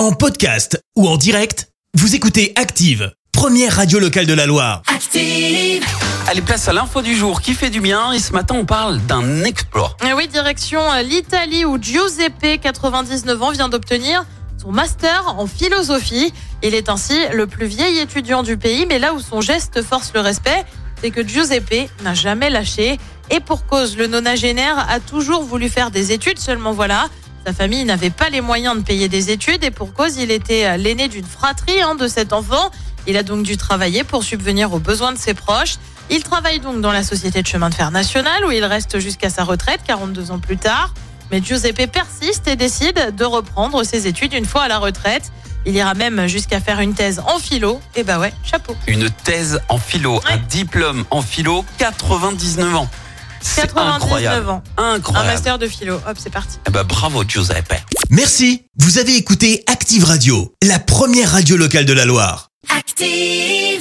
En podcast ou en direct, vous écoutez Active, première radio locale de la Loire. Active. Allez, place à l'info du jour qui fait du bien. Et ce matin, on parle d'un exploit. Eh oui, direction euh, l'Italie où Giuseppe, 99 ans, vient d'obtenir son master en philosophie. Il est ainsi le plus vieil étudiant du pays, mais là où son geste force le respect, c'est que Giuseppe n'a jamais lâché. Et pour cause, le nonagénaire a toujours voulu faire des études, seulement voilà, sa famille n'avait pas les moyens de payer des études et pour cause, il était euh, l'aîné d'une fratrie hein, de cet enfant. Il a donc dû travailler pour subvenir aux besoins de ses proches. Il travaille donc dans la société de chemin de fer nationale où il reste jusqu'à sa retraite 42 ans plus tard. Mais Giuseppe persiste et décide de reprendre ses études une fois à la retraite. Il ira même jusqu'à faire une thèse en philo. Et bah ouais, chapeau. Une thèse en philo, un diplôme en philo, 99 ans. C'est 99 incroyable. ans. Un Incroyable. master de philo. Hop, c'est parti. Eh ben, bravo Giuseppe. Merci, vous avez écouté Active Radio, la première radio locale de la Loire. Active.